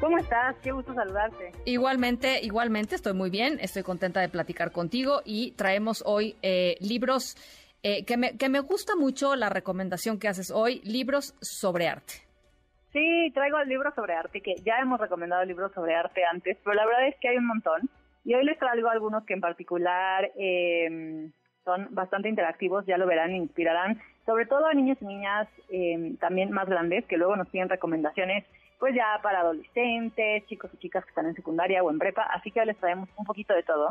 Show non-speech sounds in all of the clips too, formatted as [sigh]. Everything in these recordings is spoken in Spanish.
¿Cómo estás? Qué gusto saludarte. Igualmente, igualmente, estoy muy bien, estoy contenta de platicar contigo y traemos hoy eh, libros eh, que, me, que me gusta mucho la recomendación que haces hoy, libros sobre arte. Sí, traigo el libro sobre arte, que ya hemos recomendado libros sobre arte antes, pero la verdad es que hay un montón. Y hoy les traigo algunos que en particular eh, son bastante interactivos, ya lo verán, inspirarán, sobre todo a niños y niñas eh, también más grandes, que luego nos piden recomendaciones pues ya para adolescentes, chicos y chicas que están en secundaria o en prepa, así que les traemos un poquito de todo.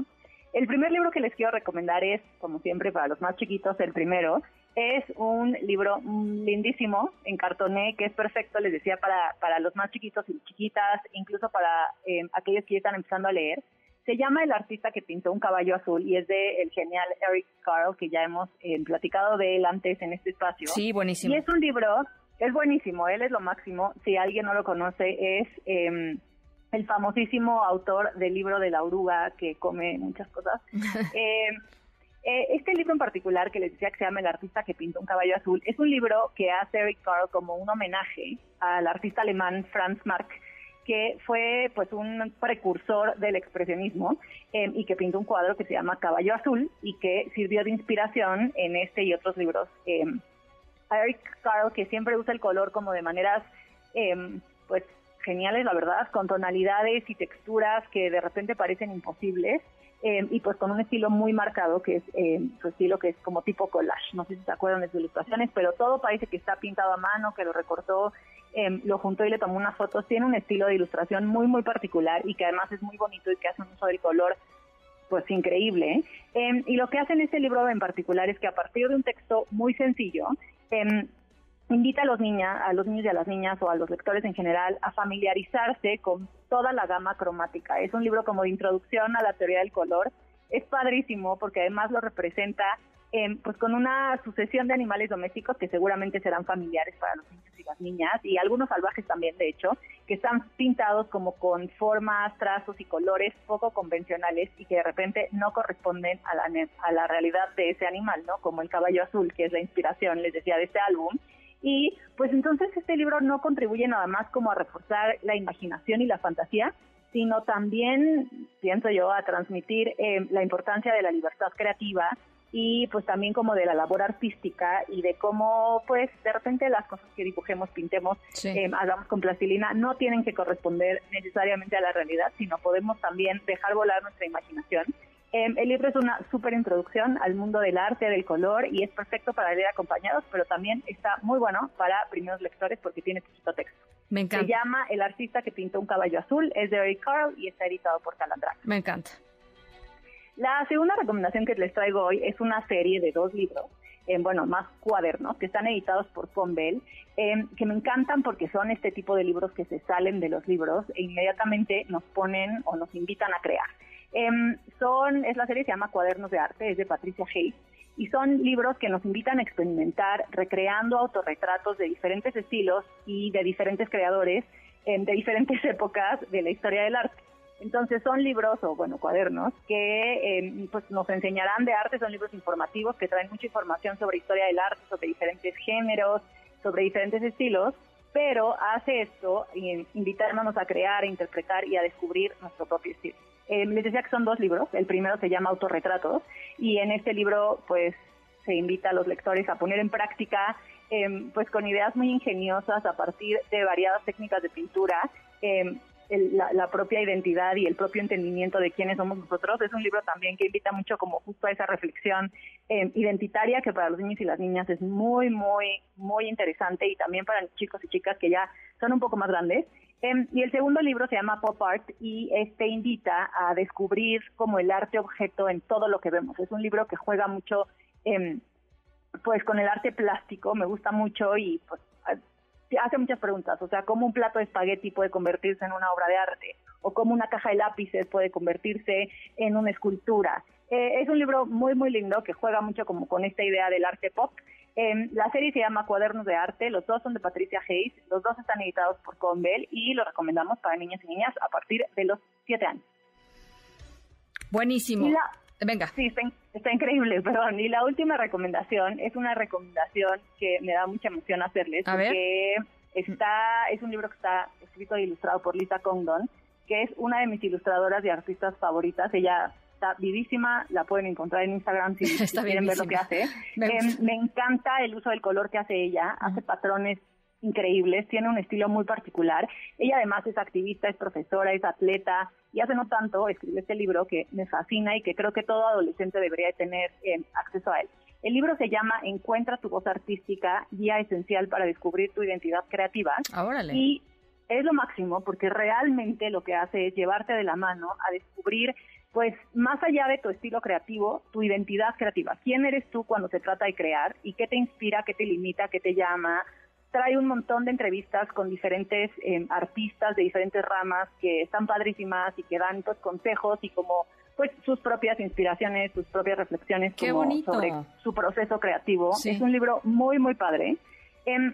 El primer libro que les quiero recomendar es, como siempre, para los más chiquitos, el primero. Es un libro lindísimo en cartoné que es perfecto, les decía, para, para los más chiquitos y chiquitas, incluso para eh, aquellos que ya están empezando a leer. Se llama El artista que pintó un caballo azul y es de el genial Eric Carle, que ya hemos eh, platicado de él antes en este espacio. Sí, buenísimo. Y es un libro es buenísimo, él es lo máximo. Si alguien no lo conoce, es eh, el famosísimo autor del libro de la oruga que come muchas cosas. [laughs] eh, eh, este libro en particular, que les decía que se llama El artista que pintó un caballo azul, es un libro que hace Eric Carle como un homenaje al artista alemán Franz Marc, que fue pues un precursor del expresionismo eh, y que pintó un cuadro que se llama Caballo Azul y que sirvió de inspiración en este y otros libros eh, Eric Carle, que siempre usa el color como de maneras, eh, pues, geniales, la verdad, con tonalidades y texturas que de repente parecen imposibles. Eh, y pues con un estilo muy marcado que es eh, su estilo que es como tipo collage, no sé si se acuerdan de sus ilustraciones, pero todo parece que está pintado a mano, que lo recortó, eh, lo juntó y le tomó unas fotos, tiene un estilo de ilustración muy muy particular y que además es muy bonito y que hace un uso del color pues increíble. Eh, y lo que hace en este libro en particular es que a partir de un texto muy sencillo, eh, invita a los, niñas, a los niños y a las niñas o a los lectores en general a familiarizarse con toda la gama cromática. Es un libro como de introducción a la teoría del color. Es padrísimo porque además lo representa eh, pues con una sucesión de animales domésticos que seguramente serán familiares para los niños y las niñas y algunos salvajes también de hecho que están pintados como con formas, trazos y colores poco convencionales y que de repente no corresponden a la, a la realidad de ese animal, ¿no? Como el caballo azul, que es la inspiración, les decía, de este álbum. Y pues entonces este libro no contribuye nada más como a reforzar la imaginación y la fantasía, sino también, pienso yo, a transmitir eh, la importancia de la libertad creativa y pues también como de la labor artística y de cómo pues de repente las cosas que dibujemos, pintemos, Sí. eh, hagamos con plastilina no tienen que corresponder necesariamente a la realidad, sino podemos también dejar volar nuestra imaginación. Eh, el libro es una súper introducción al mundo del arte, del color y es perfecto para leer acompañados, pero también está muy bueno para primeros lectores porque tiene poquito texto. Me Se encanta. llama El artista que pintó un caballo azul, es de Eric Carle y está editado por Calandra. Me encanta. La segunda recomendación que les traigo hoy es una serie de dos libros, eh, bueno, más cuadernos, que están editados por Pombel, eh, que me encantan porque son este tipo de libros que se salen de los libros e inmediatamente nos ponen o nos invitan a crear. Em, son, es la serie se llama Cuadernos de Arte, es de Patricia Hayes, y son libros que nos invitan a experimentar recreando autorretratos de diferentes estilos y de diferentes creadores de diferentes [laughs] épocas de la historia del arte. Entonces son libros o bueno cuadernos que eh, pues nos enseñarán de arte, son libros informativos que traen mucha información sobre historia del arte, sobre diferentes géneros, sobre diferentes estilos, pero hace esto invitándonos a crear, a interpretar y a descubrir nuestro propio estilo. Eh, les decía que son dos libros, el primero se llama Autorretratos y en este libro pues se invita a los lectores a poner en práctica eh, pues con ideas muy ingeniosas a partir de variadas técnicas de pintura el- la, la propia identidad y el propio entendimiento de quiénes somos nosotros. Es un libro también que invita mucho como justo a esa reflexión eh, identitaria que para los niños y las niñas es muy, muy, muy interesante y también para chicos y chicas que ya son un poco más grandes. Em, y el segundo libro se llama Pop Art y este invita a descubrir como el arte objeto en todo lo que vemos. Es un libro que juega mucho em, pues con el arte plástico, me gusta mucho y pues hace muchas preguntas, o sea, cómo un plato de espagueti puede convertirse en una obra de arte, o cómo una caja de lápices puede convertirse en una escultura. Eh, es un libro muy, muy lindo que juega mucho como con esta idea del arte pop. Eh, la serie se llama Cuadernos de Arte, los dos son de Patricia Hayes, los dos están editados por Conbell y lo recomendamos para niños y niñas a partir de los 7 años. Buenísimo. Venga. Sí, está, increíble, [laughs] perdón. Y la última recomendación es una recomendación que me da mucha emoción hacerles. porque está, es un libro que está escrito e ilustrado por Lisa Condon, que es una de mis ilustradoras y artistas favoritas. Ella está vivísima, la pueden encontrar en Instagram si, [laughs] quieren ver lo que hace. [laughs] Me, em, me, encanta el uso del color que hace ella, hace patrones increíbles, tiene un estilo muy particular. Ella además es activista, es profesora, es atleta y hace no tanto escribe este libro que me fascina y que creo que todo adolescente debería tener eh, acceso a él. El libro se llama Encuentra tu voz artística, guía esencial para descubrir tu identidad creativa. Ah, y es lo máximo porque realmente lo que hace es llevarte de la mano a descubrir pues más allá de tu estilo creativo, tu identidad creativa. ¿Quién eres tú cuando se trata de crear y qué te inspira, qué te limita, qué te llama? Trae un montón de entrevistas con diferentes em, artistas de diferentes ramas que están padrísimas y que dan pues, consejos y como pues sus propias inspiraciones, sus propias reflexiones sobre su proceso creativo. Es un libro muy, muy padre. Eh,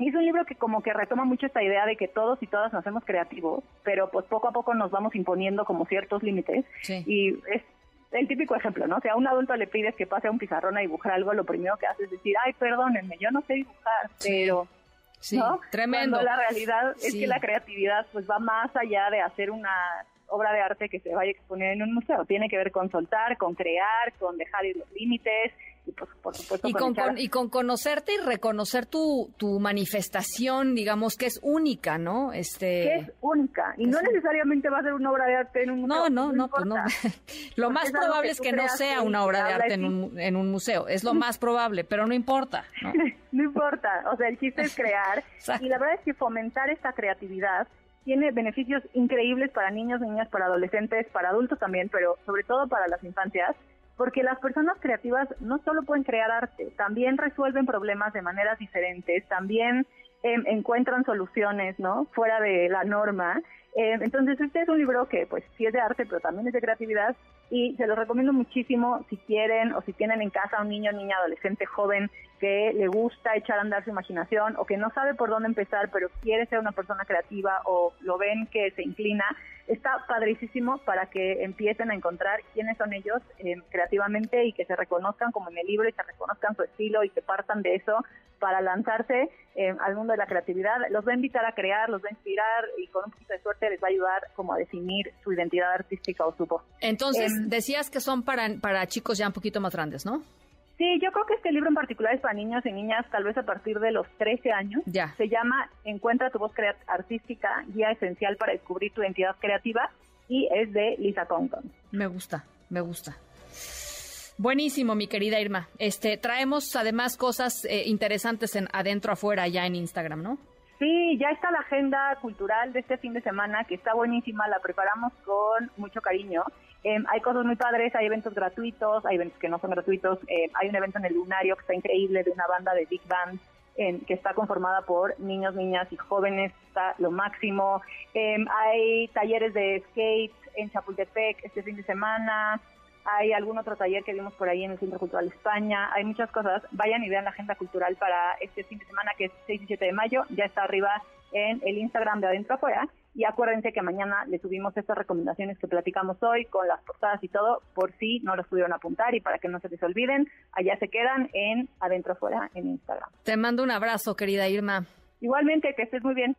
es un libro que como que retoma mucho esta idea de que todos y todas nacemos creativos, pero pues poco a poco nos vamos imponiendo como ciertos límites. Y es el típico ejemplo, ¿no? Si a un adulto le pides que pase a un pizarrón a dibujar algo, lo primero que hace es decir, ay, perdónenme, yo no sé dibujar, pero... Sí, tremendo. Cuando la realidad es que la creatividad pues va más allá de hacer una obra de arte que se vaya a exponer en un museo. Tiene que ver con soltar, con crear, con dejar ir los límites, y por supuesto y con, y con conocerte y reconocer tu, tu manifestación digamos que es única no este es única y no necesariamente va a ser una obra de arte en un museo no no no, pues no. [laughs] lo más probable es que, no sea una obra de arte en un, en un museo es lo más probable pero no importa no, [laughs] no importa o sea el chiste es [laughs] crear y la verdad es que fomentar esta creatividad tiene beneficios increíbles para niños, niñas, para adolescentes, para adultos también, pero sobre todo para las infancias porque las personas creativas no solo pueden crear arte, también resuelven problemas de maneras diferentes, también em, encuentran soluciones, ¿no? Fuera de la norma. Em, entonces, este es un libro que, pues, sí es de arte, pero también es de creatividad y se lo recomiendo muchísimo si quieren o si tienen en casa un niño, niña, adolescente, joven que le gusta echar a andar su imaginación o que no sabe por dónde empezar, pero quiere ser una persona creativa o lo ven que se inclina, está padricísimo para que empiecen a encontrar quiénes son ellos eh, creativamente y que se reconozcan como en el libro y se reconozcan su estilo y que partan de eso para lanzarse eh, al mundo de la creatividad. Los va a invitar a crear, los va a inspirar y con un poquito de suerte les va a ayudar como a definir su identidad artística o su voz. Entonces, em, decías que son para, para chicos ya un poquito más grandes, ¿no? Sí, yo creo que este libro en particular es para niños y niñas, tal vez a partir de los 13 años. Ya. Se llama Encuentra tu voz artística, guía esencial para descubrir tu identidad creativa y es de Lisa Compton. Me gusta, me gusta. Buenísimo, mi querida Irma. Este, traemos además cosas eh, interesantes en adentro afuera ya en Instagram, ¿no? Sí, ya está la agenda cultural de este fin de semana que está buenísima, la preparamos con mucho cariño. Em, hay cosas muy padres, hay eventos gratuitos, hay eventos que no son gratuitos. Eh, hay un evento en el Lunario que está increíble de una banda de Big Band que está conformada por niños, niñas y jóvenes, está lo máximo. Em, hay talleres de skate en Chapultepec este fin de semana. Hay algún otro taller que vimos por ahí en el Centro Cultural España. Hay muchas cosas. Vayan y vean la agenda cultural para este fin de semana que es 6 y 7 de mayo. Ya está arriba en el Instagram de Adentro Afuera. Y acuérdense que mañana les subimos estas recomendaciones que platicamos hoy con las portadas y todo, por si no los pudieron apuntar y para que no se les olviden, allá se quedan en Adentro Afuera en Instagram. Te mando un abrazo, querida Irma. Igualmente, que estés muy bien.